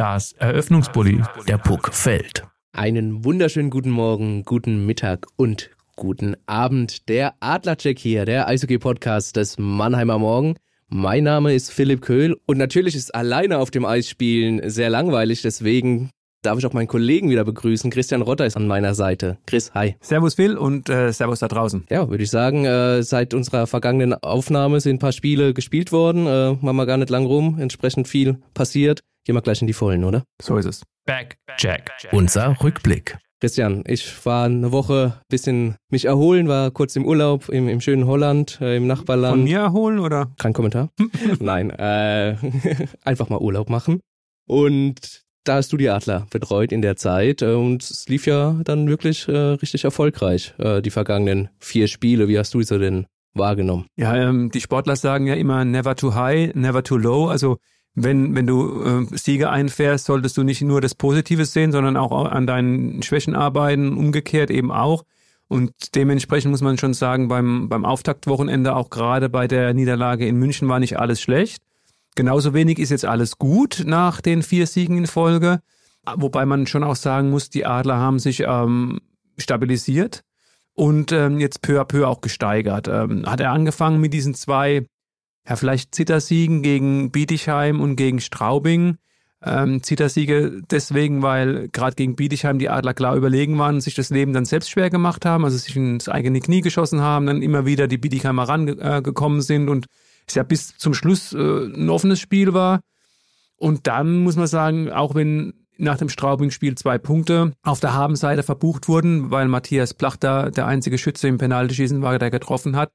Das Eröffnungsbully, der Puck fällt. Einen wunderschönen guten Morgen, guten Mittag und guten Abend. Der Adlercheck hier, der Eishockey-Podcast des Mannheimer Morgen. Mein Name ist Philipp Köhl und natürlich ist alleine auf dem Eis spielen sehr langweilig, deswegen darf ich auch meinen Kollegen wieder begrüßen. Christian Rotter ist an meiner Seite. Chris, hi. Servus Phil und äh, Servus da draußen. Ja, würde ich sagen, äh, seit unserer vergangenen Aufnahme sind ein paar Spiele gespielt worden. Äh, machen wir gar nicht lang rum, entsprechend viel passiert. Gehen wir gleich in die Vollen, oder? So ist es. Back, Jack. Unser Rückblick. Christian, ich war eine Woche bisschen mich erholen, war kurz im Urlaub im, im schönen Holland, äh, im Nachbarland. Von mir erholen oder? Kein Kommentar. Nein, äh, einfach mal Urlaub machen. Und da hast du die Adler betreut in der Zeit äh, und es lief ja dann wirklich äh, richtig erfolgreich, äh, die vergangenen vier Spiele. Wie hast du sie denn wahrgenommen? Ja, ähm, die Sportler sagen ja immer never too high, never too low. Also wenn, wenn du äh, Siege einfährst, solltest du nicht nur das Positive sehen, sondern auch an deinen Schwächen arbeiten, umgekehrt eben auch. Und dementsprechend muss man schon sagen, beim, beim Auftaktwochenende, auch gerade bei der Niederlage in München, war nicht alles schlecht. Genauso wenig ist jetzt alles gut nach den vier Siegen in Folge. Wobei man schon auch sagen muss, die Adler haben sich ähm, stabilisiert und ähm, jetzt peu à peu auch gesteigert. Ähm, hat er angefangen mit diesen zwei ja, vielleicht Zittersiegen gegen Bietigheim und gegen Straubing. Ähm, Zittersiege deswegen, weil gerade gegen Bietigheim die Adler klar überlegen waren und sich das Leben dann selbst schwer gemacht haben, also sich ins eigene Knie geschossen haben, dann immer wieder die Bietigheimer rangekommen äh, sind und es ja bis zum Schluss äh, ein offenes Spiel war. Und dann muss man sagen, auch wenn nach dem Straubing-Spiel zwei Punkte auf der Habenseite verbucht wurden, weil Matthias Plachter der einzige Schütze im Penaltyschießen war, der getroffen hat,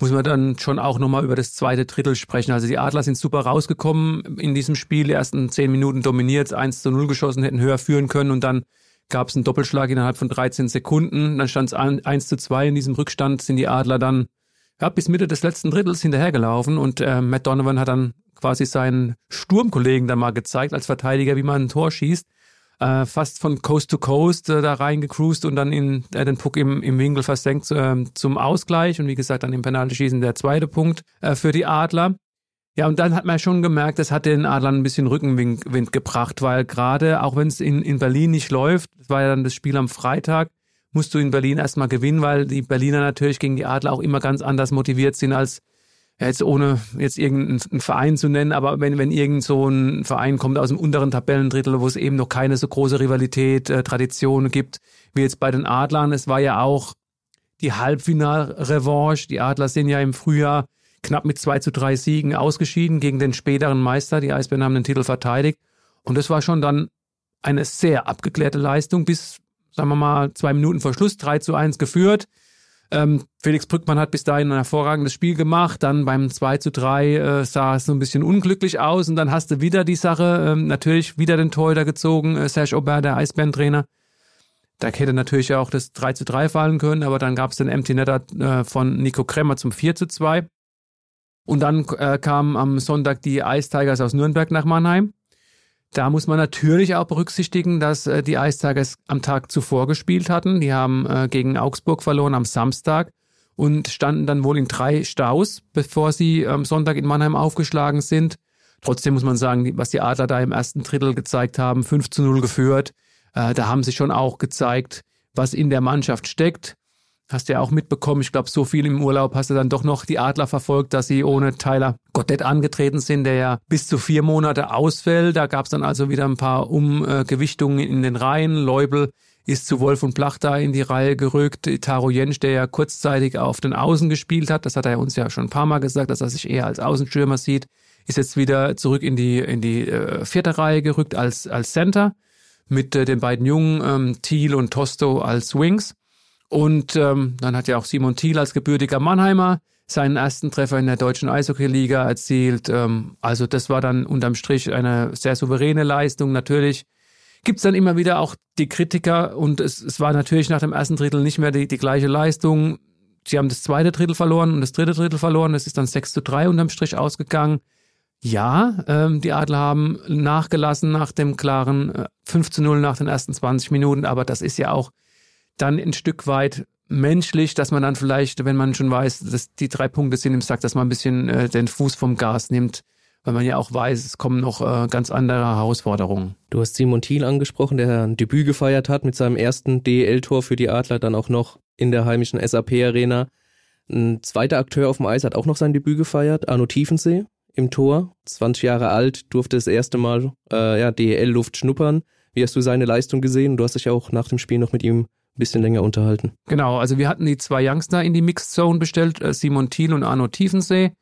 muss man dann schon auch nochmal über das zweite Drittel sprechen. Also die Adler sind super rausgekommen in diesem Spiel, die ersten zehn Minuten dominiert, 1 zu 0 geschossen, hätten höher führen können und dann gab es einen Doppelschlag innerhalb von 13 Sekunden. Dann stand es 1 zu 2 in diesem Rückstand, sind die Adler dann ja, bis Mitte des letzten Drittels hinterhergelaufen und äh, Matt Donovan hat dann quasi seinen Sturmkollegen dann mal gezeigt als Verteidiger, wie man ein Tor schießt äh, fast von Coast to Coast äh, da reingecruised und dann in, äh, den Puck im, im Winkel versenkt äh, zum Ausgleich. Und wie gesagt, dann im Penaltyschießen der zweite Punkt äh, für die Adler. Ja, und dann hat man schon gemerkt, das hat den Adlern ein bisschen Rückenwind Wind gebracht, weil gerade, auch wenn es in, in Berlin nicht läuft, das war ja dann das Spiel am Freitag, musst du in Berlin erstmal gewinnen, weil die Berliner natürlich gegen die Adler auch immer ganz anders motiviert sind als jetzt ohne jetzt irgendeinen Verein zu nennen, aber wenn, wenn irgend so ein Verein kommt aus dem unteren Tabellendrittel, wo es eben noch keine so große Rivalität, äh, Tradition gibt, wie jetzt bei den Adlern, es war ja auch die Halbfinalrevanche. Die Adler sind ja im Frühjahr knapp mit 2 zu 3 Siegen ausgeschieden gegen den späteren Meister. Die Eisbären haben den Titel verteidigt. Und das war schon dann eine sehr abgeklärte Leistung bis, sagen wir mal, zwei Minuten vor Schluss, 3 zu 1 geführt. Ähm, Felix Brückmann hat bis dahin ein hervorragendes Spiel gemacht. Dann beim 2 zu 3 äh, sah es so ein bisschen unglücklich aus. Und dann hast du wieder die Sache, ähm, natürlich wieder den Torhüter gezogen, äh, Serge Aubert, der Eisbärentrainer. Da hätte natürlich auch das 3 zu 3 fallen können, aber dann gab es den Empty Netter äh, von Nico Kremmer zum 4 zu 2. Und dann äh, kamen am Sonntag die Ice Tigers aus Nürnberg nach Mannheim. Da muss man natürlich auch berücksichtigen, dass äh, die Ice Tigers am Tag zuvor gespielt hatten. Die haben äh, gegen Augsburg verloren am Samstag und standen dann wohl in drei Staus, bevor sie am Sonntag in Mannheim aufgeschlagen sind. Trotzdem muss man sagen, was die Adler da im ersten Drittel gezeigt haben, 5 zu 0 geführt. Äh, da haben sie schon auch gezeigt, was in der Mannschaft steckt. Hast du ja auch mitbekommen, ich glaube, so viel im Urlaub hast du dann doch noch die Adler verfolgt, dass sie ohne Tyler Goddett angetreten sind, der ja bis zu vier Monate ausfällt. Da gab es dann also wieder ein paar Umgewichtungen in den Reihen. Leubel ist zu Wolf und Plach da in die Reihe gerückt. Taro Jensch, der ja kurzzeitig auf den Außen gespielt hat, das hat er uns ja schon ein paar Mal gesagt, dass er sich eher als Außenstürmer sieht, ist jetzt wieder zurück in die, in die äh, vierte Reihe gerückt als, als Center mit äh, den beiden Jungen, ähm, Thiel und Tosto als Wings. Und ähm, dann hat ja auch Simon Thiel als gebürtiger Mannheimer seinen ersten Treffer in der deutschen Eishockey-Liga erzielt. Ähm, also das war dann unterm Strich eine sehr souveräne Leistung. Natürlich gibt's dann immer wieder auch die Kritiker und es, es war natürlich nach dem ersten Drittel nicht mehr die, die gleiche Leistung. Sie haben das zweite Drittel verloren und das dritte Drittel verloren. Das ist dann 6 zu 3 unterm Strich ausgegangen. Ja, ähm, die Adler haben nachgelassen nach dem klaren äh, 5 zu 0 nach den ersten 20 Minuten, aber das ist ja auch dann ein Stück weit menschlich, dass man dann vielleicht, wenn man schon weiß, dass die drei Punkte sind im Sack, dass man ein bisschen äh, den Fuß vom Gas nimmt, weil man ja auch weiß, es kommen noch äh, ganz andere Herausforderungen. Du hast Simon Thiel angesprochen, der ein Debüt gefeiert hat mit seinem ersten DEL-Tor für die Adler, dann auch noch in der heimischen SAP-Arena. Ein zweiter Akteur auf dem Eis hat auch noch sein Debüt gefeiert, Arno Tiefensee im Tor, 20 Jahre alt, durfte das erste Mal äh, ja, DEL-Luft schnuppern. Wie hast du seine Leistung gesehen? Du hast dich ja auch nach dem Spiel noch mit ihm bisschen länger unterhalten. Genau, also wir hatten die zwei Youngster in die Mixed Zone bestellt, äh, Simon Thiel und Arno Tiefensee.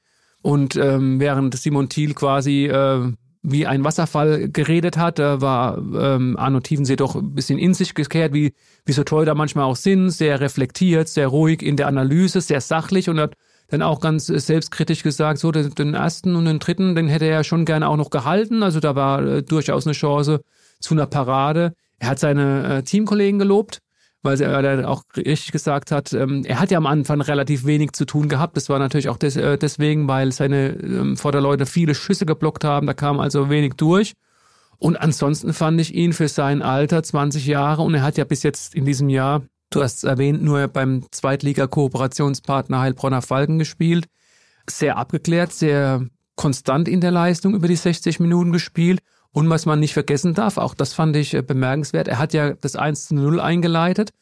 Und ähm, während Simon Thiel quasi äh, wie ein Wasserfall geredet hat, äh, war ähm, Arno Tiefensee doch ein bisschen in sich gekehrt, wie, wie so Torhüter manchmal auch sind, sehr reflektiert, sehr ruhig in der Analyse, sehr sachlich und hat dann auch ganz selbstkritisch gesagt, so den, den ersten und den dritten, den hätte er schon gerne auch noch gehalten. Also da war äh, durchaus eine Chance zu einer Parade. Er hat seine äh, Teamkollegen gelobt, weil er auch richtig gesagt hat, ähm, er hat ja am Anfang relativ wenig zu tun gehabt. Das war natürlich auch äh, deswegen, weil seine ähm, Vorderleute viele Schüsse geblockt haben. Da kam also wenig durch. Und ansonsten fand ich ihn für sein Alter 20 Jahre und er hat ja bis jetzt in diesem Jahr Du hast es erwähnt, nur beim Zweitliga-Kooperationspartner Heilbronner Falken gespielt. Sehr abgeklärt, sehr konstant in der Leistung über die 60 Minuten gespielt. Und was man nicht vergessen darf, auch das fand ich äh, bemerkenswert, er hat ja das 1 zu 0 eingeleitet.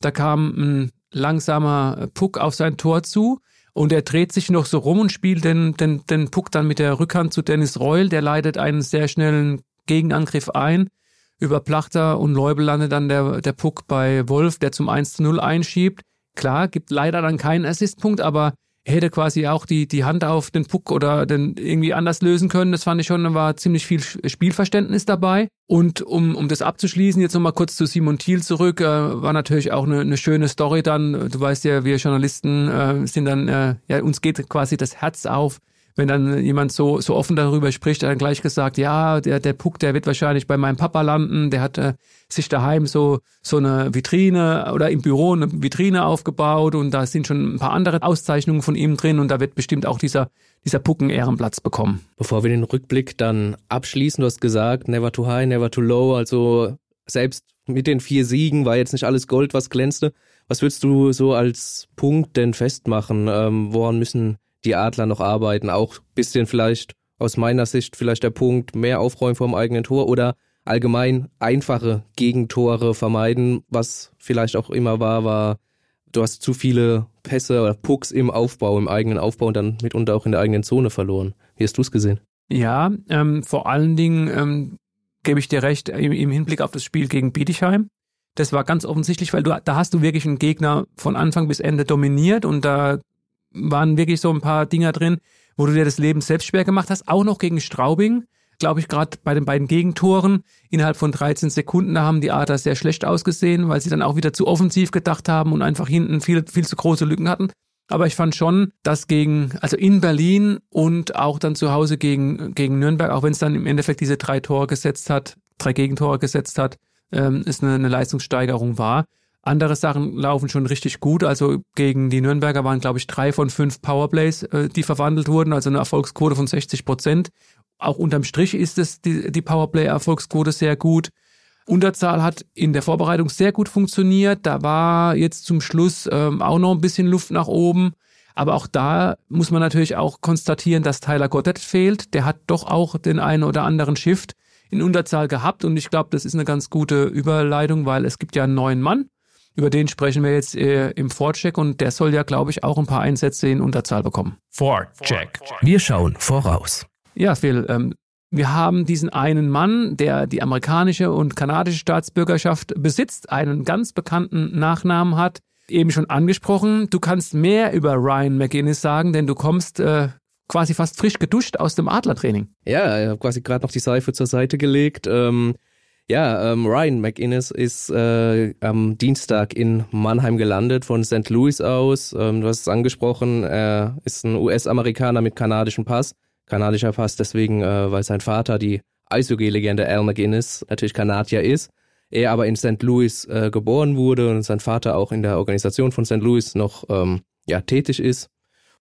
Da kam ein langsamer Puck auf sein Tor zu und er dreht sich noch so rum und spielt den, den, den Puck dann mit der Rückhand zu Dennis Reul. Der leitet einen sehr schnellen Gegenangriff ein über Plachter und Leubel landet dann der, der Puck bei Wolf, der zum 1 zu 0 einschiebt. Klar, gibt leider dann keinen Assistpunkt, aber er hätte quasi auch die, die Hand auf den Puck oder den irgendwie anders lösen können. Das fand ich schon, da war ziemlich viel Spielverständnis dabei. Und um, um das abzuschließen, jetzt nochmal kurz zu Simon Thiel zurück, äh, war natürlich auch eine, eine schöne Story dann. Du weißt ja, wir Journalisten äh, sind dann, äh, ja, uns geht quasi das Herz auf, wenn dann jemand so, so offen darüber spricht, dann gleich gesagt, ja, der, der Puck, der wird wahrscheinlich bei meinem Papa landen, der hat äh, sich daheim so, so eine Vitrine oder im Büro eine Vitrine aufgebaut und da sind schon ein paar andere Auszeichnungen von ihm drin und da wird bestimmt auch dieser, dieser Puck einen Ehrenplatz bekommen. Bevor wir den Rückblick dann abschließen, du hast gesagt, never too high, never too low, also selbst mit den vier Siegen war jetzt nicht alles Gold, was glänzte. Was würdest du so als Punkt denn festmachen? Ähm, woran müssen die Adler noch arbeiten. Auch bisschen vielleicht aus meiner Sicht vielleicht der Punkt, mehr aufräumen vom eigenen Tor oder allgemein einfache Gegentore vermeiden, was vielleicht auch immer war, war, du hast zu viele Pässe oder Pucks im Aufbau, im eigenen Aufbau und dann mitunter auch in der eigenen Zone verloren. Wie hast du es gesehen? Ja, ähm, vor allen Dingen ähm, gebe ich dir recht im, im Hinblick auf das Spiel gegen Bietigheim. Das war ganz offensichtlich, weil du da hast du wirklich einen Gegner von Anfang bis Ende dominiert und da waren wirklich so ein paar Dinger drin, wo du dir das Leben selbst schwer gemacht hast. Auch noch gegen Straubing, glaube ich, gerade bei den beiden Gegentoren. Innerhalb von 13 Sekunden, da haben die Adler sehr schlecht ausgesehen, weil sie dann auch wieder zu offensiv gedacht haben und einfach hinten viel, viel zu große Lücken hatten. Aber ich fand schon, dass gegen, also in Berlin und auch dann zu Hause gegen, gegen Nürnberg, auch wenn es dann im Endeffekt diese drei Tore gesetzt hat, drei Gegentore gesetzt hat, ähm, ist eine, eine Leistungssteigerung war. Andere Sachen laufen schon richtig gut. Also gegen die Nürnberger waren, glaube ich, drei von fünf Powerplays, äh, die verwandelt wurden, also eine Erfolgsquote von 60 Prozent. Auch unterm Strich ist es die, die Powerplay-Erfolgsquote sehr gut. Unterzahl hat in der Vorbereitung sehr gut funktioniert. Da war jetzt zum Schluss ähm, auch noch ein bisschen Luft nach oben. Aber auch da muss man natürlich auch konstatieren, dass Tyler Goddard fehlt. Der hat doch auch den einen oder anderen Shift in Unterzahl gehabt. Und ich glaube, das ist eine ganz gute Überleitung, weil es gibt ja einen neuen Mann über den sprechen wir jetzt äh, im Vorcheck und der soll ja, glaube ich, auch ein paar Einsätze in Unterzahl bekommen. Vorcheck. Wir schauen voraus. Ja, Phil, ähm, wir haben diesen einen Mann, der die amerikanische und kanadische Staatsbürgerschaft besitzt, einen ganz bekannten Nachnamen hat, eben schon angesprochen. Du kannst mehr über Ryan McGinnis sagen, denn du kommst äh, quasi fast frisch geduscht aus dem Adlertraining. Ja, ich habe quasi gerade noch die Seife zur Seite gelegt. Ähm Ja, ähm, Ryan McInnes ist äh, am Dienstag in Mannheim gelandet von St. Louis aus. Ähm, du hast es angesprochen, er ist ein US-Amerikaner mit kanadischem Pass. Kanadischer Pass deswegen, äh, weil sein Vater die Eishockey-Legende Al McInnes natürlich Kanadier ist. Er aber in St. Louis äh, geboren wurde und sein Vater auch in der Organisation von St. Louis noch ähm, ja, tätig ist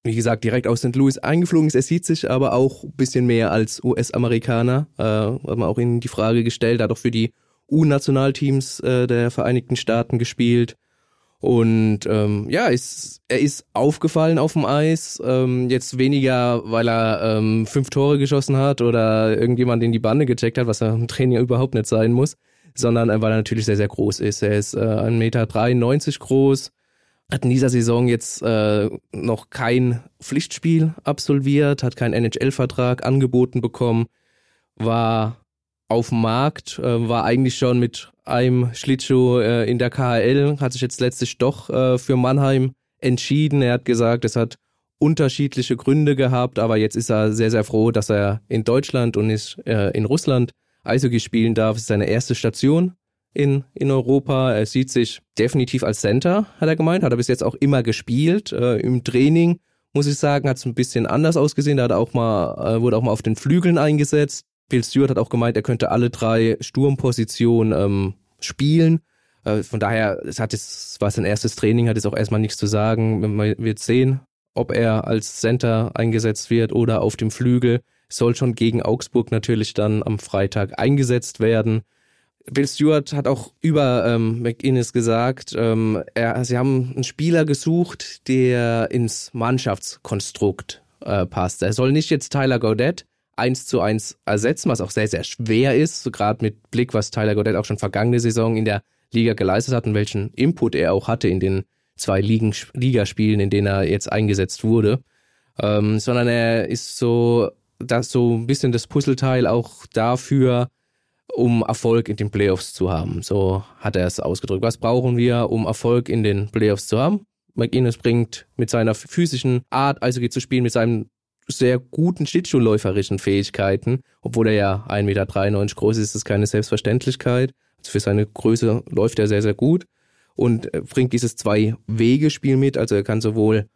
wie gesagt, direkt aus St. Louis eingeflogen ist. Er sieht sich aber auch ein bisschen mehr als US-Amerikaner. Äh, hat man auch in die Frage gestellt, hat auch für die U-Nationalteams äh, der Vereinigten Staaten gespielt. Und ähm, ja, ist, er ist aufgefallen auf dem Eis. Ähm, jetzt weniger, weil er ähm, fünf Tore geschossen hat oder irgendjemand in die Bande gecheckt hat, was er im Training überhaupt nicht sein muss, sondern weil er natürlich sehr, sehr groß ist. Er ist äh, 1,93 Meter groß, hat in dieser Saison jetzt äh, noch kein Pflichtspiel absolviert, hat keinen NHL-Vertrag angeboten bekommen, war auf dem Markt, äh, war eigentlich schon mit einem Schlittschuh äh, in der KHL, hat sich jetzt letztlich doch äh, für Mannheim entschieden. Er hat gesagt, es hat unterschiedliche Gründe gehabt, aber jetzt ist er sehr, sehr froh, dass er in Deutschland und ist, äh, in Russland Eishockey spielen darf. Es ist seine erste Station in, in Europa. Er sieht sich definitiv als Center, hat er gemeint, hat er bis jetzt auch immer gespielt. Äh, Im Training, muss ich sagen, hat es ein bisschen anders ausgesehen. Da hat er auch mal, äh, wurde auch mal auf den Flügeln eingesetzt. Bill Stewart hat auch gemeint, er könnte alle drei Sturmpositionen ähm, spielen. Äh, von daher, es hat jetzt, war sein erstes Training, hat jetzt auch erstmal nichts zu sagen. Man wird sehen, ob er als Center eingesetzt wird oder auf dem Flügel. Soll schon gegen Augsburg natürlich dann am Freitag eingesetzt werden. Bill Stewart hat auch über ähm, McInnes gesagt, ähm, er, sie haben einen Spieler gesucht, der ins Mannschaftskonstrukt äh, passt. Er soll nicht jetzt Tyler Gaudet eins zu eins ersetzen, was auch sehr, sehr schwer ist, gerade mit Blick, was Tyler Gaudet auch schon vergangene Saison in der Liga geleistet hat und welchen Input er auch hatte in den zwei Ligen, Ligaspielen, in denen er jetzt eingesetzt wurde. Ähm, sondern er ist so, das so ein bisschen das Puzzleteil auch dafür, um Erfolg in den Playoffs zu haben. So hat er es ausgedrückt. Was brauchen wir, um Erfolg in den Playoffs zu haben? McInnes bringt mit seiner physischen Art, also geht zu spielen, mit seinen sehr guten Schlittschuhläuferischen Fähigkeiten, obwohl er ja 1,93 Meter groß ist, ist das keine Selbstverständlichkeit. Also für seine Größe läuft er sehr, sehr gut und bringt dieses Zwei-Wege-Spiel mit. Also er kann sowohl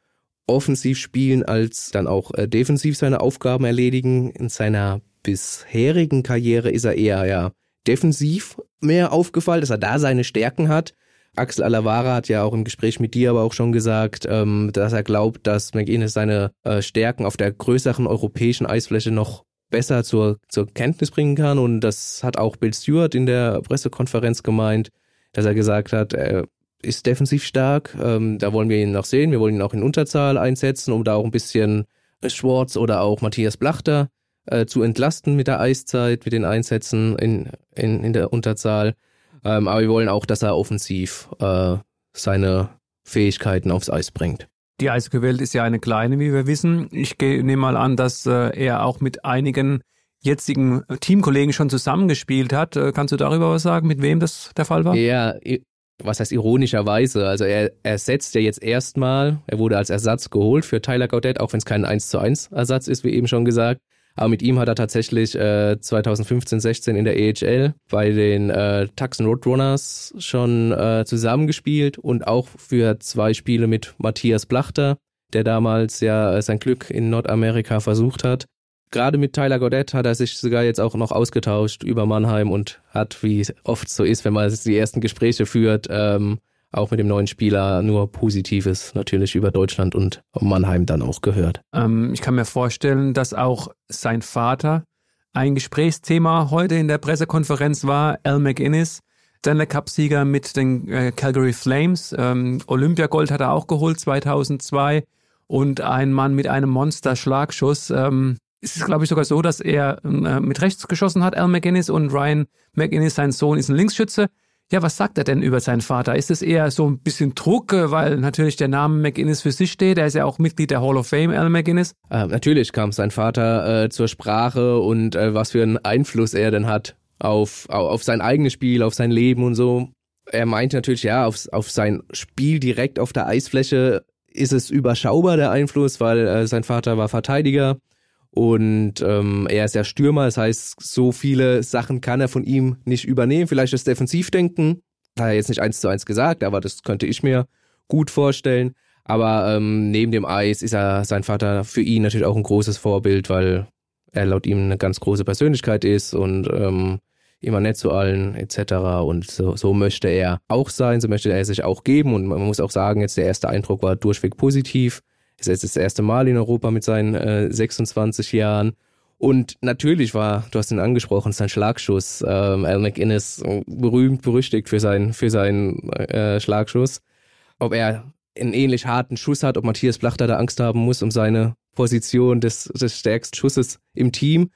offensiv spielen als dann auch äh, defensiv seine Aufgaben erledigen. In seiner bisherigen Karriere ist er eher ja defensiv mehr aufgefallen, dass er da seine Stärken hat. Axel Alavara hat ja auch im Gespräch mit dir aber auch schon gesagt, ähm, dass er glaubt, dass McInnes seine äh, Stärken auf der größeren europäischen Eisfläche noch besser zur, zur Kenntnis bringen kann. Und das hat auch Bill Stewart in der Pressekonferenz gemeint, dass er gesagt hat, er ist defensiv stark. Ähm, da wollen wir ihn noch sehen. Wir wollen ihn auch in Unterzahl einsetzen, um da auch ein bisschen Schwartz oder auch Matthias Blachter äh, zu entlasten mit der Eiszeit, mit den Einsätzen in, in, in der Unterzahl. Ähm, aber wir wollen auch, dass er offensiv äh, seine Fähigkeiten aufs Eis bringt. Die Eishockey-Welt ist ja eine kleine, wie wir wissen. Ich nehme mal an, dass äh, er auch mit einigen jetzigen Teamkollegen schon zusammengespielt hat. Äh, kannst du darüber was sagen, mit wem das der Fall war? Ja, was heißt ironischerweise? Also er ersetzt ja jetzt erstmal, er wurde als Ersatz geholt für Tyler Gaudet, auch wenn es kein 1 zu 1 Ersatz ist, wie eben schon gesagt. Aber mit ihm hat er tatsächlich äh, 2015, 16 in der EHL bei den äh, Tucson Roadrunners schon äh, zusammengespielt und auch für zwei Spiele mit Matthias Blachter, der damals ja äh, sein Glück in Nordamerika versucht hat. Gerade mit Tyler Godet hat er sich sogar jetzt auch noch ausgetauscht über Mannheim und hat, wie oft so ist, wenn man die ersten Gespräche führt, ähm, auch mit dem neuen Spieler nur Positives natürlich über Deutschland und Mannheim dann auch gehört. Ähm, ich kann mir vorstellen, dass auch sein Vater ein Gesprächsthema heute in der Pressekonferenz war, Al McInnes, Stanley Cup-Sieger mit den äh, Calgary Flames. Ähm, Olympiagold hat er auch geholt 2002 und ein Mann mit einem Monster-Schlagschuss. Ähm, es ist, glaube ich, sogar so, dass er äh, mit rechts geschossen hat, Al McInnes, und Ryan McInnes, sein Sohn, ist ein Linksschütze. Ja, was sagt er denn über seinen Vater? Ist es eher so ein bisschen Druck, weil natürlich der Name McInnes für sich steht? Er ist ja auch Mitglied der Hall of Fame, Al McInnes. Äh, natürlich kam sein Vater äh, zur Sprache und äh, was für einen Einfluss er denn hat auf, auf sein eigenes Spiel, auf sein Leben und so. Er meinte natürlich, ja, auf, auf sein Spiel direkt auf der Eisfläche ist es überschaubar, der Einfluss, weil äh, sein Vater war Verteidiger Und ähm, er ist ja Stürmer, das heißt, so viele Sachen kann er von ihm nicht übernehmen. Vielleicht das Defensivdenken, hat er jetzt nicht eins zu eins gesagt, aber das könnte ich mir gut vorstellen. Aber ähm, neben dem Eis ist er sein Vater für ihn natürlich auch ein großes Vorbild, weil er laut ihm eine ganz große Persönlichkeit ist und ähm, immer nett zu allen etc. Und so, so möchte er auch sein, so möchte er sich auch geben. Und man muss auch sagen, jetzt der erste Eindruck war durchweg positiv. Ist jetzt das erste Mal in Europa mit seinen äh, 26 Jahren. Und natürlich war, du hast ihn angesprochen, sein Schlagschuss. Ähm, Al McInnes berühmt, berüchtigt für seinen, für seinen äh, Schlagschuss. Ob er einen ähnlich harten Schuss hat, ob Matthias Plachter da Angst haben muss um seine Position des, des stärksten Schusses im Team.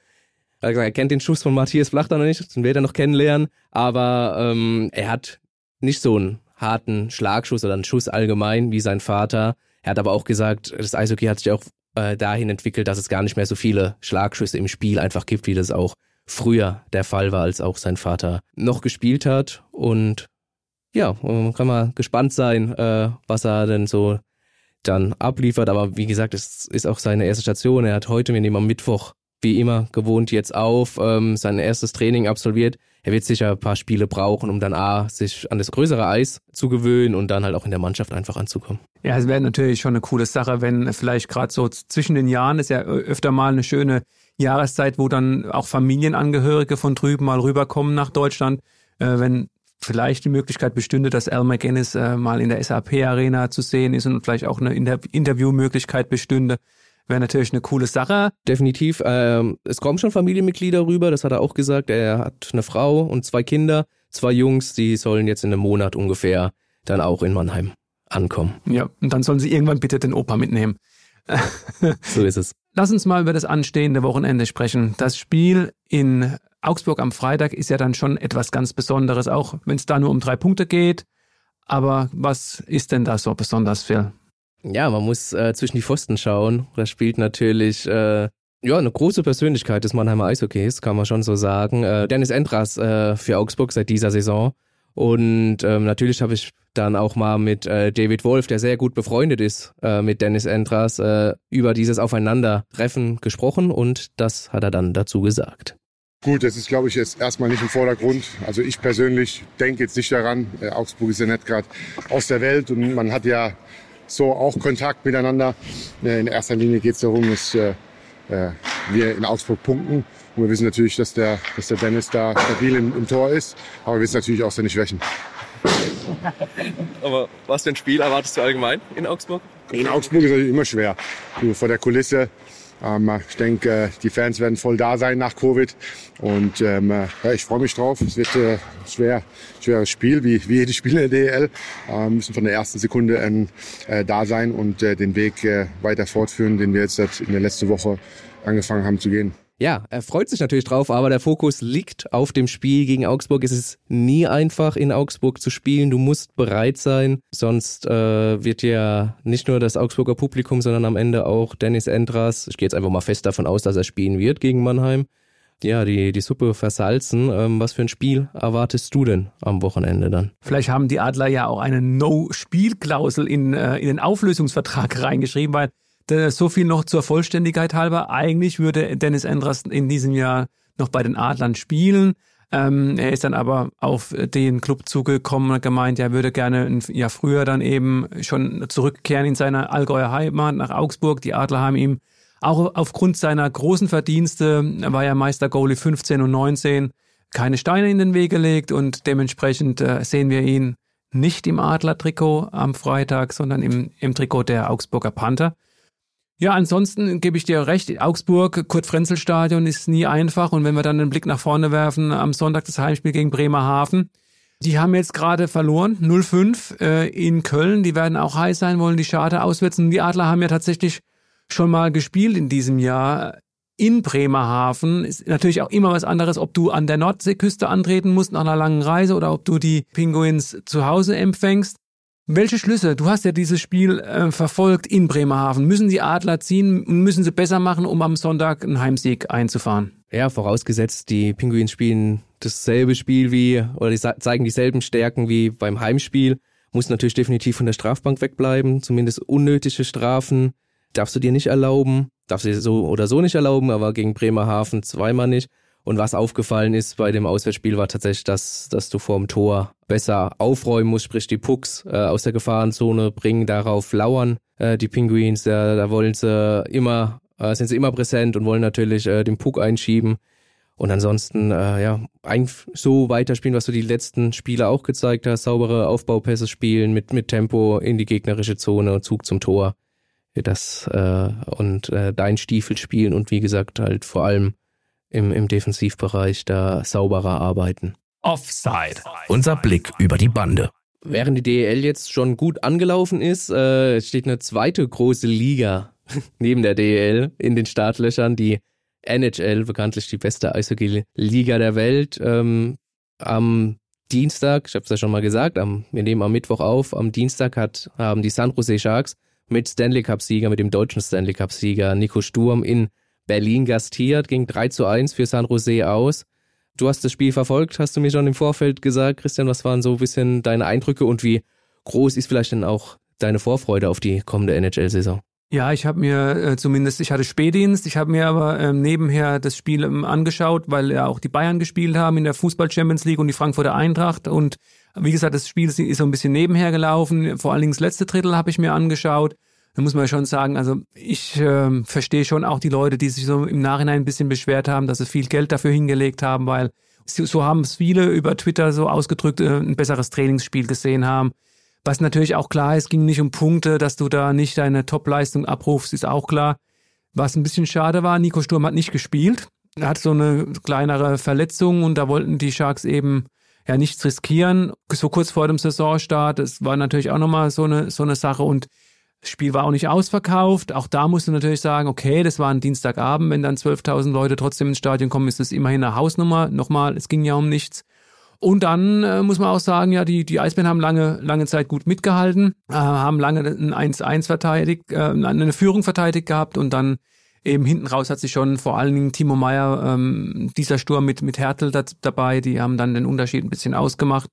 Er kennt den Schuss von Matthias Plachter noch nicht, den wird er noch kennenlernen, aber ähm, er hat nicht so einen harten Schlagschuss oder einen Schuss allgemein wie sein Vater. Er hat aber auch gesagt, das Eishockey hat sich auch äh, dahin entwickelt, dass es gar nicht mehr so viele Schlagschüsse im Spiel einfach gibt, wie das auch früher der Fall war, als auch sein Vater noch gespielt hat. Und ja, kann man gespannt sein, äh, was er denn so dann abliefert. Aber wie gesagt, es ist auch seine erste Station. Er hat heute, wir nehmen am Mittwoch, wie immer gewohnt jetzt auf, ähm, sein erstes Training absolviert er wird sicher ein paar Spiele brauchen, um dann A, sich an das größere Eis zu gewöhnen und dann halt auch in der Mannschaft einfach anzukommen. Ja, es wäre natürlich schon eine coole Sache, wenn vielleicht gerade so zwischen den Jahren ist ja öfter mal eine schöne Jahreszeit, wo dann auch Familienangehörige von drüben mal rüberkommen nach Deutschland, äh, wenn vielleicht die Möglichkeit bestünde, dass Al McGinnis äh, mal in der SAP-Arena zu sehen ist und vielleicht auch eine Inter Interviewmöglichkeit bestünde. Wäre natürlich eine coole Sache. Definitiv. Ähm, es kommen schon Familienmitglieder rüber, das hat er auch gesagt. Er hat eine Frau und zwei Kinder, zwei Jungs, die sollen jetzt in einem Monat ungefähr dann auch in Mannheim ankommen. Ja, und dann sollen sie irgendwann bitte den Opa mitnehmen. so ist es. Lass uns mal über das anstehende Wochenende sprechen. Das Spiel in Augsburg am Freitag ist ja dann schon etwas ganz Besonderes, auch wenn es da nur um drei Punkte geht. Aber was ist denn da so besonders, Phil? Ja, man muss äh, zwischen die Pfosten schauen. Da spielt natürlich äh, ja eine große Persönlichkeit des Mannheimer Eishockeys, kann man schon so sagen. Äh, Dennis Endras äh, für Augsburg seit dieser Saison. Und ähm, natürlich habe ich dann auch mal mit äh, David Wolf, der sehr gut befreundet ist äh, mit Dennis Endras, über dieses Aufeinandertreffen gesprochen und das hat er dann dazu gesagt. Gut, das ist, glaube ich, jetzt erstmal nicht im Vordergrund. Also ich persönlich denke jetzt nicht daran. Äh, Augsburg ist ja nicht gerade aus der Welt und man hat ja so auch Kontakt miteinander. Äh, in erster Linie geht es darum, dass äh, äh, wir in Augsburg punkten. Und wir wissen natürlich, dass der, dass der Dennis da stabil im, im Tor ist. Aber wir wissen natürlich auch seine Schwächen. Aber was für ein Spiel erwartest du allgemein in Augsburg? In Augsburg ist natürlich immer schwer. Vor der Kulisse ähm, ich denke, die Fans werden voll da sein nach Covid. Und ähm, ja, ich freue mich drauf. Es wird äh, schwer, schweres Spiel, wie, wie jedes Spiel in der DEL. Wir müssen von der ersten Sekunde äh, da sein und äh, den Weg äh, weiter fortführen, den wir jetzt in der letzten Woche angefangen haben zu gehen. Ja, er freut sich natürlich drauf, aber der Fokus liegt auf dem Spiel gegen Augsburg. Es ist nie einfach, in Augsburg zu spielen. Du musst bereit sein, sonst äh, wird ja nicht nur das Augsburger Publikum, sondern am Ende auch Dennis Endras, ich gehe jetzt einfach mal fest davon aus, dass er spielen wird gegen Mannheim, ja, die, die Suppe versalzen. Ähm, was für ein Spiel erwartest du denn am Wochenende dann? Vielleicht haben die Adler ja auch eine No-Spiel-Klausel in, äh, in den Auflösungsvertrag reingeschrieben, weil so viel noch zur Vollständigkeit halber. Eigentlich würde Dennis Endras in diesem Jahr noch bei den Adlern spielen. Ähm, er ist dann aber auf den Club zugekommen und gemeint, er würde gerne ein Jahr früher dann eben schon zurückkehren in seine Allgäuer Heimat nach Augsburg. Die Adler haben ihm auch aufgrund seiner großen Verdienste, war er Meister Goalie 15 und 19, keine Steine in den Weg gelegt und dementsprechend äh, sehen wir ihn nicht im Adler-Trikot am Freitag, sondern im, im Trikot der Augsburger Panther. Ja, ansonsten gebe ich dir recht. Augsburg, Kurt-Frenzel-Stadion ist nie einfach. Und wenn wir dann einen Blick nach vorne werfen, am Sonntag das Heimspiel gegen Bremerhaven. Die haben jetzt gerade verloren, 0-5 äh, in Köln. Die werden auch heiß sein wollen, die Schade auswärts. Und die Adler haben ja tatsächlich schon mal gespielt in diesem Jahr in Bremerhaven. Ist natürlich auch immer was anderes, ob du an der Nordseeküste antreten musst nach einer langen Reise oder ob du die Pinguins zu Hause empfängst. Welche Schlüsse, du hast ja dieses Spiel äh, verfolgt in Bremerhaven, müssen die Adler ziehen müssen sie besser machen, um am Sonntag einen Heimsieg einzufahren? Ja, vorausgesetzt, die Pinguins spielen dasselbe Spiel wie, oder die zeigen dieselben Stärken wie beim Heimspiel, muss natürlich definitiv von der Strafbank wegbleiben, zumindest unnötige Strafen darfst du dir nicht erlauben. darf sie so oder so nicht erlauben, aber gegen Bremerhaven zweimal nicht. Und was aufgefallen ist bei dem Auswärtsspiel war tatsächlich, dass, dass du vorm Tor besser aufräumen musst, sprich die Pucks äh, aus der Gefahrenzone bringen, darauf lauern äh, die Penguins, da, da wollen sie immer, äh, sind sie immer präsent und wollen natürlich äh, den Puck einschieben. Und ansonsten, äh, ja, eigentlich so weiterspielen, was du die letzten Spiele auch gezeigt hast, saubere Aufbaupässe spielen, mit, mit Tempo in die gegnerische Zone und Zug zum Tor. Das, äh, und äh, dein Stiefel spielen und wie gesagt, halt vor allem im, im Defensivbereich da sauberer arbeiten. Offside. Unser Blick über die Bande. Während die DEL jetzt schon gut angelaufen ist, äh, steht eine zweite große Liga neben der DEL in den Startlöchern, die NHL, bekanntlich die beste Eishockey-Liga der Welt. Ähm, am Dienstag, ich habe es ja schon mal gesagt, am, wir nehmen am Mittwoch auf, am Dienstag hat, haben die San Jose Sharks mit Stanley Cup-Sieger, mit dem deutschen Stanley Cup-Sieger Nico Sturm in Berlin gastiert, ging 3 zu 1 für San Jose aus. Du hast das Spiel verfolgt, hast du mir schon im Vorfeld gesagt. Christian, was waren so ein bisschen deine Eindrücke und wie groß ist vielleicht denn auch deine Vorfreude auf die kommende NHL-Saison? Ja, ich habe mir äh, zumindest, ich hatte Spätdienst, ich habe mir aber ähm, nebenher das Spiel ähm, angeschaut, weil ja auch die Bayern gespielt haben in der Fußball-Champions League und die Frankfurter Eintracht und wie gesagt, das Spiel ist so ein bisschen nebenher gelaufen. Vor allen Dingen das letzte Drittel habe ich mir angeschaut. Da muss man schon sagen, also ich äh, verstehe schon auch die Leute, die sich so im Nachhinein ein bisschen beschwert haben, dass sie viel Geld dafür hingelegt haben, weil so haben es viele über Twitter so ausgedrückt, äh, ein besseres Trainingsspiel gesehen haben. Was natürlich auch klar ist, ging nicht um Punkte, dass du da nicht deine Topleistung abrufst, ist auch klar. Was ein bisschen schade war, Nico Sturm hat nicht gespielt. Er hat so eine kleinere Verletzung und da wollten die Sharks eben ja nichts riskieren. So kurz vor dem Saisonstart, das war natürlich auch nochmal so eine, so eine Sache und das Spiel war auch nicht ausverkauft. Auch da musst du natürlich sagen, okay, das war ein Dienstagabend, wenn dann 12.000 Leute trotzdem ins Stadion kommen, ist das immerhin eine Hausnummer. Nochmal, es ging ja um nichts. Und dann äh, muss man auch sagen, ja, die, die Eisbären haben lange, lange Zeit gut mitgehalten, äh, haben lange ein 1-1 verteidigt, äh, eine Führung verteidigt gehabt und dann eben hinten raus hat sich schon vor allen Dingen Timo Meyer, ähm, dieser Sturm mit, mit Hertel da, dabei, die haben dann den Unterschied ein bisschen ausgemacht.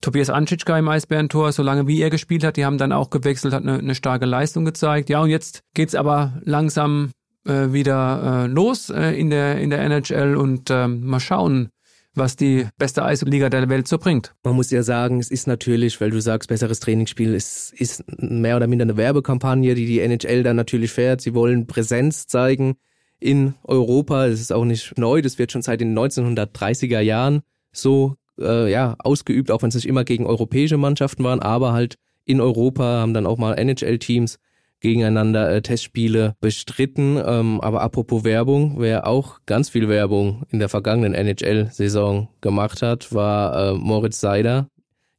Tobias Anschitschka im Eisbärentor, solange wie er gespielt hat, die haben dann auch gewechselt, hat eine, eine starke Leistung gezeigt. Ja, und jetzt geht's aber langsam äh, wieder äh, los äh, in der in der NHL und äh, mal schauen, was die beste Eisliga der Welt so bringt. Man muss ja sagen, es ist natürlich, weil du sagst, besseres Trainingsspiel, es ist mehr oder minder eine Werbekampagne, die die NHL dann natürlich fährt. Sie wollen Präsenz zeigen in Europa. Das ist auch nicht neu, das wird schon seit den 1930er Jahren so äh, ja, ausgeübt, auch wenn es nicht immer gegen europäische Mannschaften waren, aber halt in Europa haben dann auch mal NHL-Teams gegeneinander äh, Testspiele bestritten. Ähm, aber apropos Werbung, wer auch ganz viel Werbung in der vergangenen NHL-Saison gemacht hat, war äh, Moritz Seider.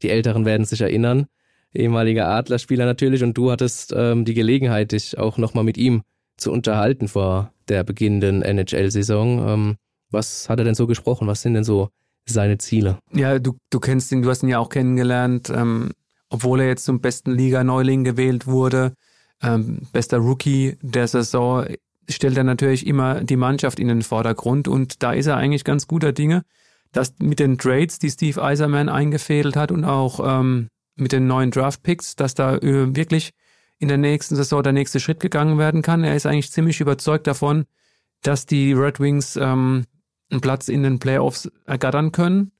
Die Älteren werden sich erinnern. Ehemaliger Adlerspieler natürlich. Und du hattest ähm, die Gelegenheit, dich auch nochmal mit ihm zu unterhalten vor der beginnenden NHL-Saison. Ähm, was hat er denn so gesprochen? Was sind denn so seine Ziele? Ja, du, du kennst ihn, du hast ihn ja auch kennengelernt. Ähm, obwohl er jetzt zum besten Liga-Neuling gewählt wurde, ähm, bester Rookie der Saison, stellt er natürlich immer die Mannschaft in den Vordergrund und da ist er eigentlich ganz guter Dinge, dass mit den Trades, die Steve Eiserman eingefädelt hat und auch ähm, mit den neuen Draft-Picks, dass da äh, wirklich in der nächsten Saison der nächste Schritt gegangen werden kann. Er ist eigentlich ziemlich überzeugt davon, dass die Red Wings ähm, einen Platz in den Playoffs ergattern können.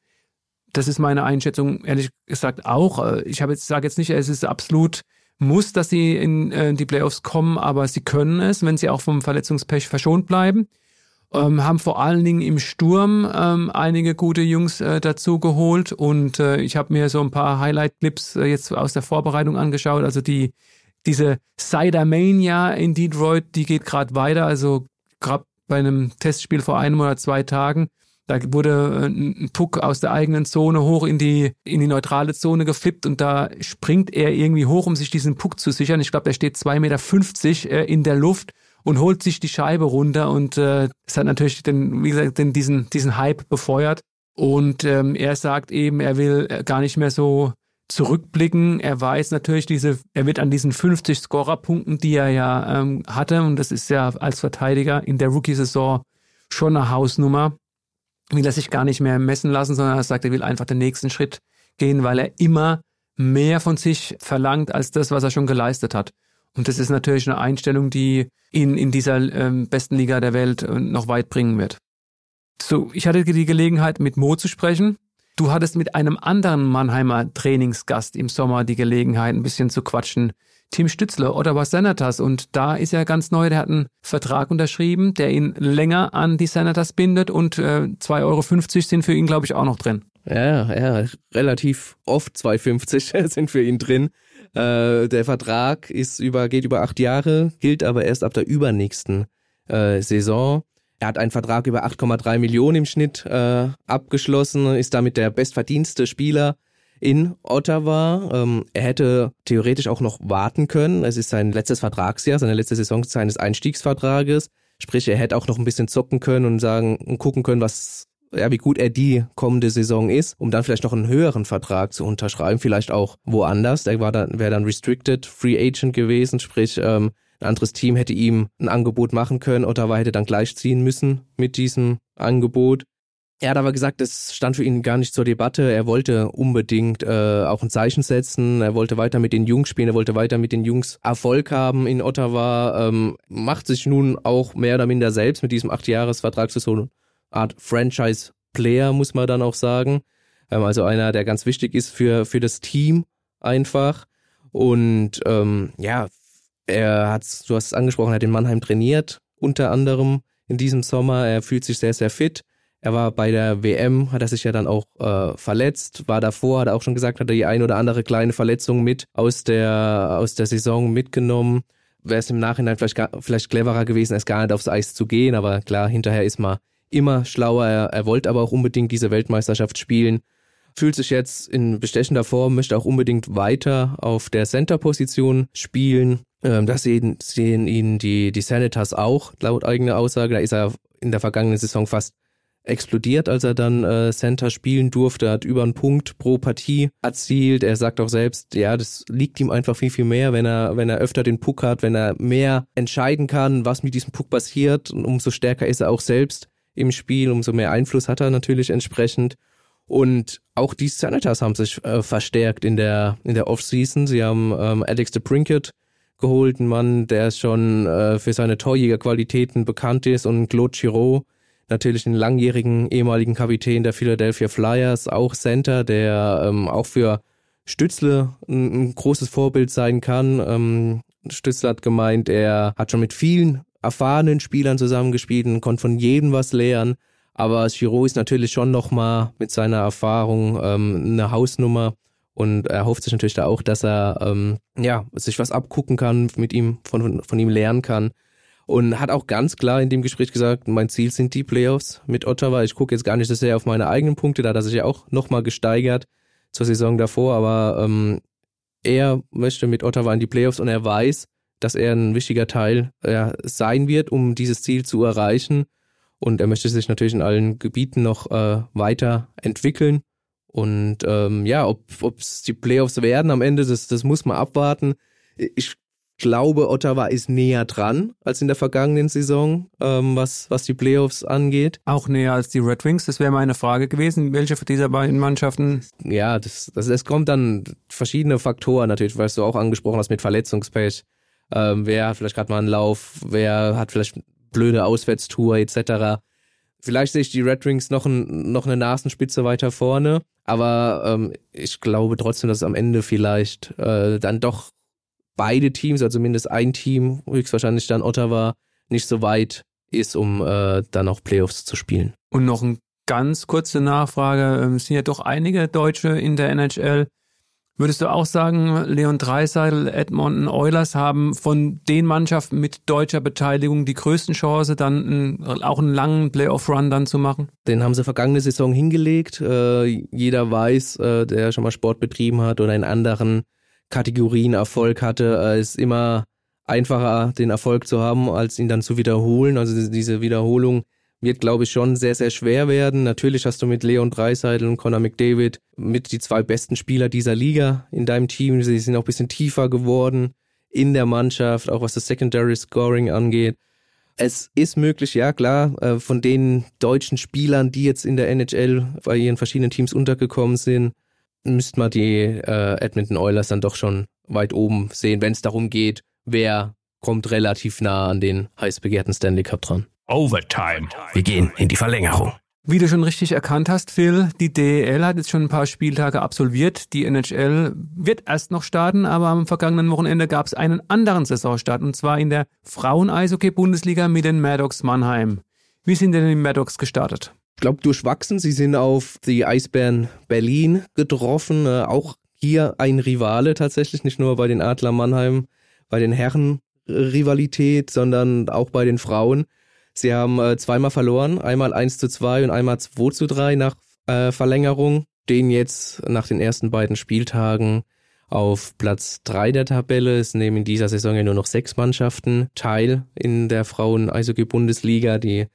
Das ist meine Einschätzung, ehrlich gesagt auch. Äh, ich habe jetzt sage jetzt nicht, es ist absolut muss, dass sie in äh, die Playoffs kommen, aber sie können es, wenn sie auch vom Verletzungspech verschont bleiben. Ähm, haben vor allen Dingen im Sturm ähm, einige gute Jungs äh, dazu geholt und äh, ich habe mir so ein paar Highlight-Clips äh, jetzt aus der Vorbereitung angeschaut. Also die diese Cider-Mania in Detroit, die geht gerade weiter. Also gerade bei einem Testspiel vor einem oder zwei Tagen da wurde äh, ein Puck aus der eigenen Zone hoch in die, in die neutrale Zone geflippt und da springt er irgendwie hoch, um sich diesen Puck zu sichern. Ich glaube, der steht 2,50 Meter äh, in der Luft und holt sich die Scheibe runter und äh, hat natürlich den, wie gesagt, den, diesen, diesen Hype befeuert. Und ähm, er sagt eben, er will gar nicht mehr so zurückblicken. Er weiß natürlich diese, er wird an diesen 50 Scorerpunkten, die er ja ähm, hatte, und das ist ja als Verteidiger in der Rookie-Saison schon eine Hausnummer will er sich gar nicht mehr messen lassen, sondern er sagt, er will einfach den nächsten Schritt gehen, weil er immer mehr von sich verlangt als das, was er schon geleistet hat. Und das ist natürlich eine Einstellung, die ihn in dieser ähm, besten Liga der Welt äh, noch weit bringen wird. So, ich hatte die Gelegenheit, mit Mo zu sprechen. Du hattest mit einem anderen Mannheimer Trainingsgast im Sommer die Gelegenheit, ein bisschen zu quatschen. Tim Stützler, Ottawa Senators. Und da ist er ganz neu, der hat einen Vertrag unterschrieben, der ihn länger an die Senators bindet und äh, 2,50 Euro sind für ihn, glaube ich, auch noch drin. Ja, ja, relativ oft 2,50 sind für ihn drin. Äh, der Vertrag ist über, geht über acht Jahre, gilt aber erst ab der übernächsten äh, Saison. Er hat einen Vertrag über 8,3 Millionen im Schnitt äh, abgeschlossen, ist damit der bestverdienste Spieler in Ottawa. Ähm, er hätte theoretisch auch noch warten können. Es ist sein letztes Vertragsjahr, seine letzte Saison seines Einstiegsvertrages. Sprich, er hätte auch noch ein bisschen zocken können und sagen und gucken können, was ja, wie gut er die kommende Saison ist, um dann vielleicht noch einen höheren Vertrag zu unterschreiben, vielleicht auch woanders. Er war dann, wäre dann restricted Free Agent gewesen, sprich, ähm, ein anderes Team hätte ihm ein Angebot machen können. Ottawa hätte dann gleich ziehen müssen mit diesem Angebot. Er hat aber gesagt, es stand für ihn gar nicht zur Debatte. Er wollte unbedingt äh, auch ein Zeichen setzen. Er wollte weiter mit den Jungs spielen. Er wollte weiter mit den Jungs Erfolg haben in Ottawa. Ähm, macht sich nun auch mehr oder minder selbst mit diesem Acht-Jahres-Vertrag zu so einer Art Franchise-Player, muss man dann auch sagen. Ähm, also einer, der ganz wichtig ist für, für das Team einfach. Und ähm, ja, er hat, du hast es angesprochen, er hat in Mannheim trainiert, unter anderem in diesem Sommer. Er fühlt sich sehr, sehr fit. Er war bei der WM, hat er sich ja dann auch äh, verletzt, war davor, hat er auch schon gesagt, hat er die ein oder andere kleine Verletzung mit aus der, aus der Saison mitgenommen. Wäre es im Nachhinein vielleicht, vielleicht cleverer gewesen, es gar nicht aufs Eis zu gehen, aber klar, hinterher ist man immer schlauer. Er, er wollte aber auch unbedingt diese Weltmeisterschaft spielen. Fühlt sich jetzt in bestechender Form, möchte auch unbedingt weiter auf der Center-Position spielen. Ähm, das sehen, sehen ihn die, die Senators auch, laut eigener Aussage. Da ist er in der vergangenen Saison fast explodiert, als er dann äh, Center spielen durfte, hat über einen Punkt pro Partie erzielt. Er sagt auch selbst, ja, das liegt ihm einfach viel, viel mehr, wenn er, wenn er öfter den Puck hat, wenn er mehr entscheiden kann, was mit diesem Puck passiert. Und umso stärker ist er auch selbst im Spiel, umso mehr Einfluss hat er natürlich entsprechend. Und auch die Senators haben sich äh, verstärkt in der, in der Offseason. Sie haben ähm, Alex de Prinkett geholt, ein Mann, der schon äh, für seine Torjägerqualitäten bekannt ist und Claude Giraud, natürlich einen langjährigen ehemaligen Kapitän der Philadelphia Flyers, auch Center, der ähm, auch für Stützle ein, ein, großes Vorbild sein kann. Ähm, Stützle hat gemeint, er hat schon mit vielen erfahrenen Spielern zusammengespielt und konnte von jedem was lernen. Aber Giro ist natürlich schon nochmal mit seiner Erfahrung ähm, eine Hausnummer und er hofft sich natürlich da auch, dass er ähm, ja sich was abgucken kann, mit ihm von, von ihm lernen kann und hat auch ganz klar in dem Gespräch gesagt, mein Ziel sind die Playoffs mit Ottawa. Ich gucke jetzt gar nicht so sehr auf meine eigenen Punkte, da hat er sich ja auch nochmal gesteigert zur Saison davor, aber ähm, er möchte mit Ottawa in die Playoffs und er weiß, dass er ein wichtiger Teil äh, sein wird, um dieses Ziel zu erreichen. Und er möchte sich natürlich in allen Gebieten noch äh, weiter entwickeln. Und ähm, ja, ob es die Playoffs werden am Ende, das, das muss man abwarten. Ich glaube, Ottawa ist näher dran als in der vergangenen Saison, ähm, was, was die Playoffs angeht. Auch näher als die Red Wings, das wäre meine Frage gewesen. Welche von dieser beiden Mannschaften? Ja, das, das, es kommt dann verschiedene Faktoren natürlich, was du auch angesprochen hast mit Verletzungspech. Ähm, wer hat vielleicht gerade mal einen Lauf, wer hat vielleicht blöde Auswärtstour etc. Vielleicht sehe ich die Red Wings noch, ein, noch eine Nasenspitze weiter vorne, aber ähm, ich glaube trotzdem, dass am Ende vielleicht äh, dann doch beide Teams, also zumindest ein Team, höchstwahrscheinlich dann Ottawa, nicht so weit ist, um äh, dann auch Playoffs zu spielen. Und noch eine ganz kurze Nachfrage. Ähm, es sind ja doch einige Deutsche in der NHL. Würdest du auch sagen, Leon Dreiseidel, Edmonton Oilers haben von den Mannschaften mit deutscher Beteiligung die größten Chance, dann einen, auch einen langen Playoff-Run dann zu machen? Den haben sie vergangene Saison hingelegt. Äh, jeder weiß, äh, der schon mal Sport betrieben hat oder in anderen Kategorien Erfolg hatte, äh, ist immer einfacher, den Erfolg zu haben, als ihn dann zu wiederholen. Also diese Wiederholung wird, glaube ich, schon sehr, sehr schwer werden. Natürlich hast du mit Leon Dreiseidel und Conor McDavid mit die zwei besten Spieler dieser Liga in deinem Team. Sie sind auch ein bisschen tiefer geworden in der Mannschaft, auch was das Secondary Scoring angeht. Es ist möglich, ja klar, äh, von den deutschen Spielern, die jetzt in der NHL bei ihren verschiedenen Teams untergekommen sind, müsste man die äh, Edmonton Oilers dann doch schon weit oben sehen, wenn es darum geht, wer kommt relativ nah an den heiß begehrten Stanley Cup dran. Overtime. Wir gehen in die Verlängerung. Wie du schon richtig erkannt hast, Phil, die DEL hat jetzt schon ein paar Spieltage absolviert. Die NHL wird erst noch starten, aber am vergangenen Wochenende gab es einen anderen Saisonstart und zwar in der Frauen-Eishockey-Bundesliga mit den Maddox Mannheim. Wie sind denn die Maddox gestartet? Ich glaube, durchwachsen. Sie sind auf die Eisbären Berlin getroffen. Äh, auch hier ein Rivale tatsächlich, nicht nur bei den Adler Mannheim, bei den Herren Rivalität, sondern auch bei den Frauen. Sie haben äh, zweimal verloren, einmal 1 zu 2 und einmal 2 zu 3 nach äh, Verlängerung, den jetzt nach den ersten beiden Spieltagen auf Platz 3 der Tabelle. Es nehmen in dieser Saison ja nur noch sechs Mannschaften teil in der Frauen-Eishockey-Bundesliga. Die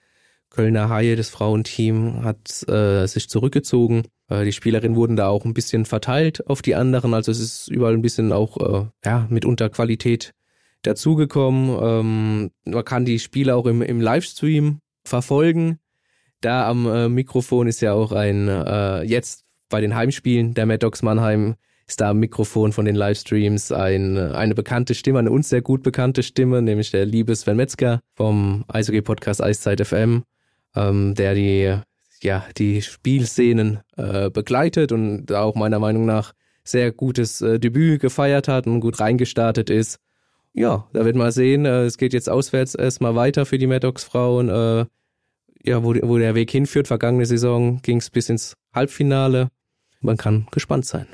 Kölner Haie, das Frauenteam, hat äh, sich zurückgezogen. Äh, die Spielerinnen wurden da auch ein bisschen verteilt auf die anderen. Also es ist überall ein bisschen auch äh, ja, mitunter Qualität dazugekommen. Ähm, man kann die Spiele auch im, im Livestream verfolgen. Da am äh, Mikrofon ist ja auch ein, äh, jetzt bei den Heimspielen der Mad Dogs Mannheim, ist da am Mikrofon von den Livestreams ein, eine bekannte Stimme, eine uns sehr gut bekannte Stimme, nämlich der liebe Sven Metzger vom Eishockey-Podcast Eiszeit FM, ähm, der die, ja, die Spielszenen äh, begleitet und auch meiner Meinung nach sehr gutes äh, Debüt gefeiert hat und gut reingestartet ist ja, da wird man sehen. Äh, es geht jetzt auswärts erstmal weiter für die Maddox Frauen. Äh, ja, wo, wo der Weg hinführt. Vergangene Saison ging es bis ins Halbfinale. Man kann gespannt sein.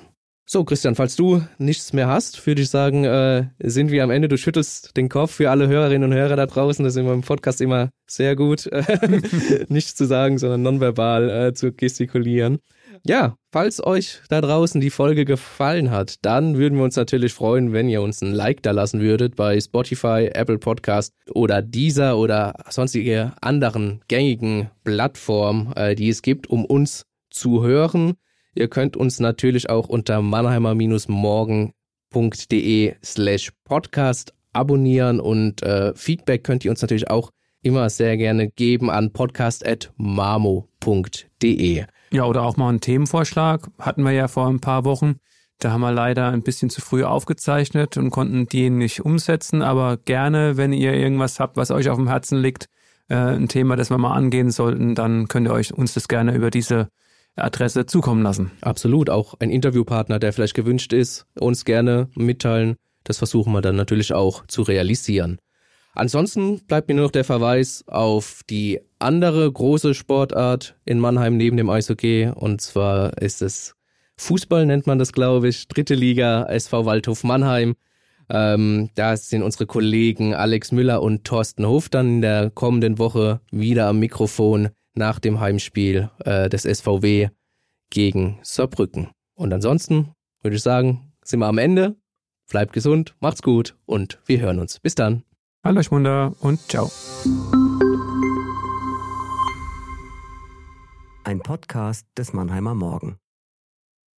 So, Christian, falls du nichts mehr hast, würde ich sagen, äh, sind wir am Ende. Du schüttelst den Kopf für alle Hörerinnen und Hörer da draußen. Das ist immer im Podcast immer sehr gut, nichts zu sagen, sondern nonverbal äh, zu gestikulieren. Ja, falls euch da draußen die Folge gefallen hat, dann würden wir uns natürlich freuen, wenn ihr uns ein Like da lassen würdet bei Spotify, Apple Podcast oder dieser oder sonstige anderen gängigen Plattformen, äh, die es gibt, um uns zu hören. Ihr könnt uns natürlich auch unter mannheimer-morgen.de slash podcast abonnieren und äh, Feedback könnt ihr uns natürlich auch immer sehr gerne geben an podcast.mamo.de. Ja, oder auch mal einen Themenvorschlag. Hatten wir ja vor ein paar Wochen. Da haben wir leider ein bisschen zu früh aufgezeichnet und konnten den nicht umsetzen. Aber gerne, wenn ihr irgendwas habt, was euch auf dem Herzen liegt, äh, ein Thema, das wir mal angehen sollten, dann könnt ihr euch uns das gerne über diese Adresse zukommen lassen. Absolut. Auch ein Interviewpartner, der vielleicht gewünscht ist, uns gerne mitteilen. Das versuchen wir dann natürlich auch zu realisieren. Ansonsten bleibt mir nur noch der Verweis auf die andere große Sportart in Mannheim neben dem Eishockey. Und zwar ist es Fußball, nennt man das, glaube ich. Dritte Liga, SV Waldhof Mannheim. Ähm, da sind unsere Kollegen Alex Müller und Thorsten Hof dann in der kommenden Woche wieder am Mikrofon nach dem Heimspiel äh, des SVW gegen Saarbrücken. Und ansonsten würde ich sagen, sind wir am Ende. Bleibt gesund, macht's gut und wir hören uns. Bis dann. Hallo Schmunder und ciao. Ein Podcast des Mannheimer Morgen.